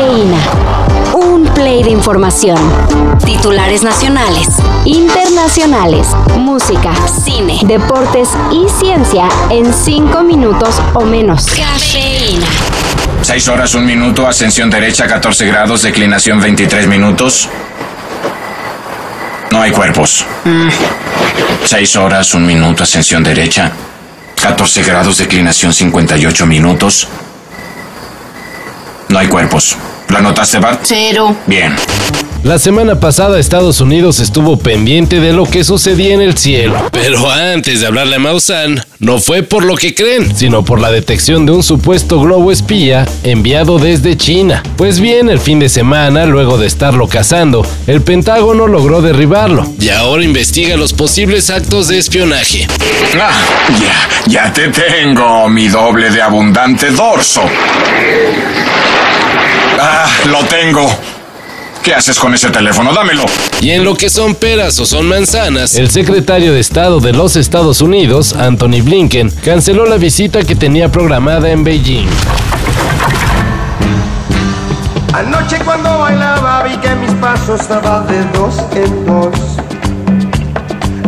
Cafeína. Un play de información. Titulares nacionales, internacionales, música, cine, deportes y ciencia en cinco minutos o menos. Cafeína. 6 horas, 1 minuto, ascensión derecha, 14 grados, declinación 23 minutos. No hay cuerpos. 6 horas, 1 minuto, ascensión derecha, 14 grados, declinación 58 minutos. No hay cuerpos. ¿Lo anotaste, Bart? Cero. Bien. La semana pasada Estados Unidos estuvo pendiente de lo que sucedía en el cielo. Pero antes de hablarle a Maussan, no fue por lo que creen, sino por la detección de un supuesto globo espía enviado desde China. Pues bien, el fin de semana, luego de estarlo cazando, el Pentágono logró derribarlo. Y ahora investiga los posibles actos de espionaje. Ah, ya, ya te tengo, mi doble de abundante dorso. Ah, lo tengo. ¿Qué haces con ese teléfono? Dámelo. Y en lo que son peras o son manzanas, el secretario de Estado de los Estados Unidos, Anthony Blinken, canceló la visita que tenía programada en Beijing. Anoche cuando bailaba vi que mis pasos estaban de dos en dos.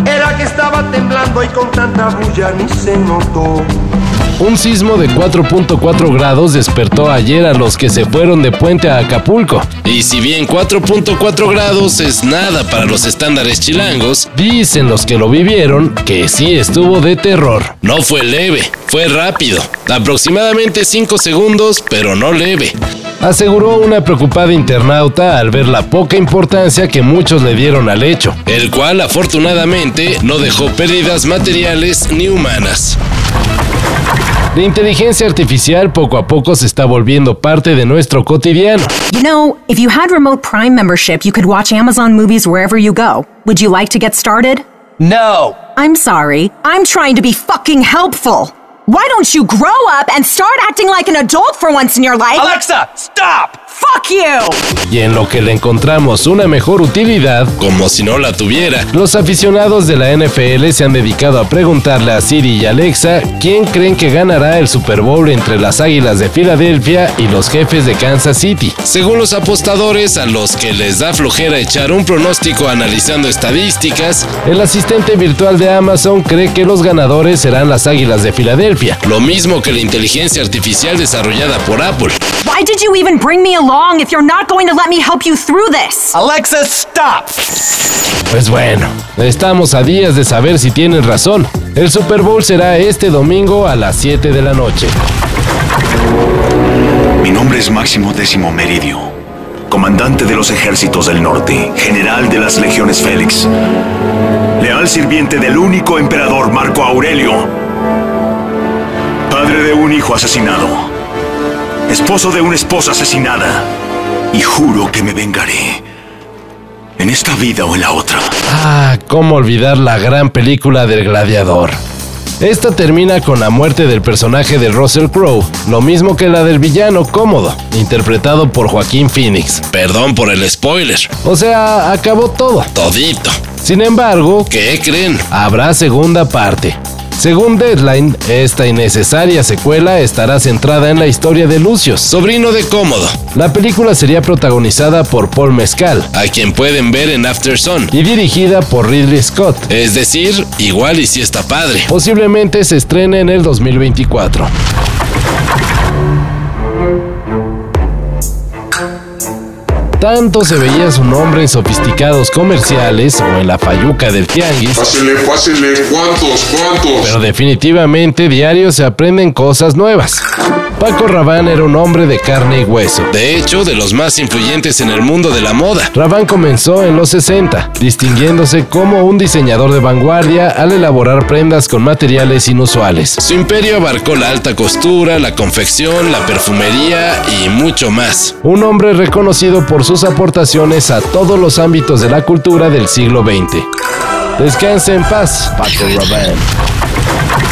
Era que estaba temblando y con tanta bulla ni se notó. Un sismo de 4.4 grados despertó ayer a los que se fueron de puente a Acapulco. Y si bien 4.4 grados es nada para los estándares chilangos, dicen los que lo vivieron que sí estuvo de terror. No fue leve, fue rápido. Aproximadamente 5 segundos, pero no leve. Aseguró una preocupada internauta al ver la poca importancia que muchos le dieron al hecho, el cual afortunadamente no dejó pérdidas materiales ni humanas. La inteligencia artificial poco a poco se está volviendo parte de nuestro cotidiano. You know, if you had remote Prime membership, you could watch Amazon movies wherever you go. Would you like to get started? No. I'm sorry. I'm trying to be fucking helpful. Why don't you grow up and start acting like an adult for once in your life? Alexa, stop! Fuck you! Y en lo que le encontramos una mejor utilidad, como si no la tuviera, los aficionados de la NFL se han dedicado a preguntarle a Siri y Alexa quién creen que ganará el Super Bowl entre las Águilas de Filadelfia y los jefes de Kansas City. Según los apostadores, a los que les da flojera echar un pronóstico analizando estadísticas, el asistente virtual de Amazon cree que los ganadores serán las Águilas de Filadelfia, lo mismo que la inteligencia artificial desarrollada por Apple. Why did you even bring me along if you're not going to let me help you through this? Alexa, stop! Pues bueno, estamos a días de saber si tienen razón. El Super Bowl será este domingo a las 7 de la noche. Mi nombre es Máximo Décimo Meridio, comandante de los ejércitos del norte, general de las legiones Félix, leal sirviente del único emperador Marco Aurelio, padre de un hijo asesinado, esposo de una esposa asesinada, y juro que me vengaré, en esta vida o en la otra. Ah, cómo olvidar la gran película del gladiador. Esta termina con la muerte del personaje de Russell Crowe, lo mismo que la del villano Cómodo, interpretado por Joaquín Phoenix. Perdón por el spoiler. O sea, acabó todo. Todito. Sin embargo, ¿qué creen? Habrá segunda parte. Según Deadline, esta innecesaria secuela estará centrada en la historia de Lucius, sobrino de Cómodo. La película sería protagonizada por Paul Mescal, a quien pueden ver en After Sun, y dirigida por Ridley Scott. Es decir, igual y si está padre. Posiblemente se estrene en el 2024. Tanto se veía su nombre en sofisticados comerciales o en la fayuca del tianguis. Pásele, pásele, ¿cuántos, cuántos? Pero definitivamente diario se aprenden cosas nuevas. Paco Rabanne era un hombre de carne y hueso. De hecho, de los más influyentes en el mundo de la moda. Rabanne comenzó en los 60, distinguiéndose como un diseñador de vanguardia al elaborar prendas con materiales inusuales. Su imperio abarcó la alta costura, la confección, la perfumería y mucho más. Un hombre reconocido por sus aportaciones a todos los ámbitos de la cultura del siglo XX. Descanse en paz, Paco Rabanne.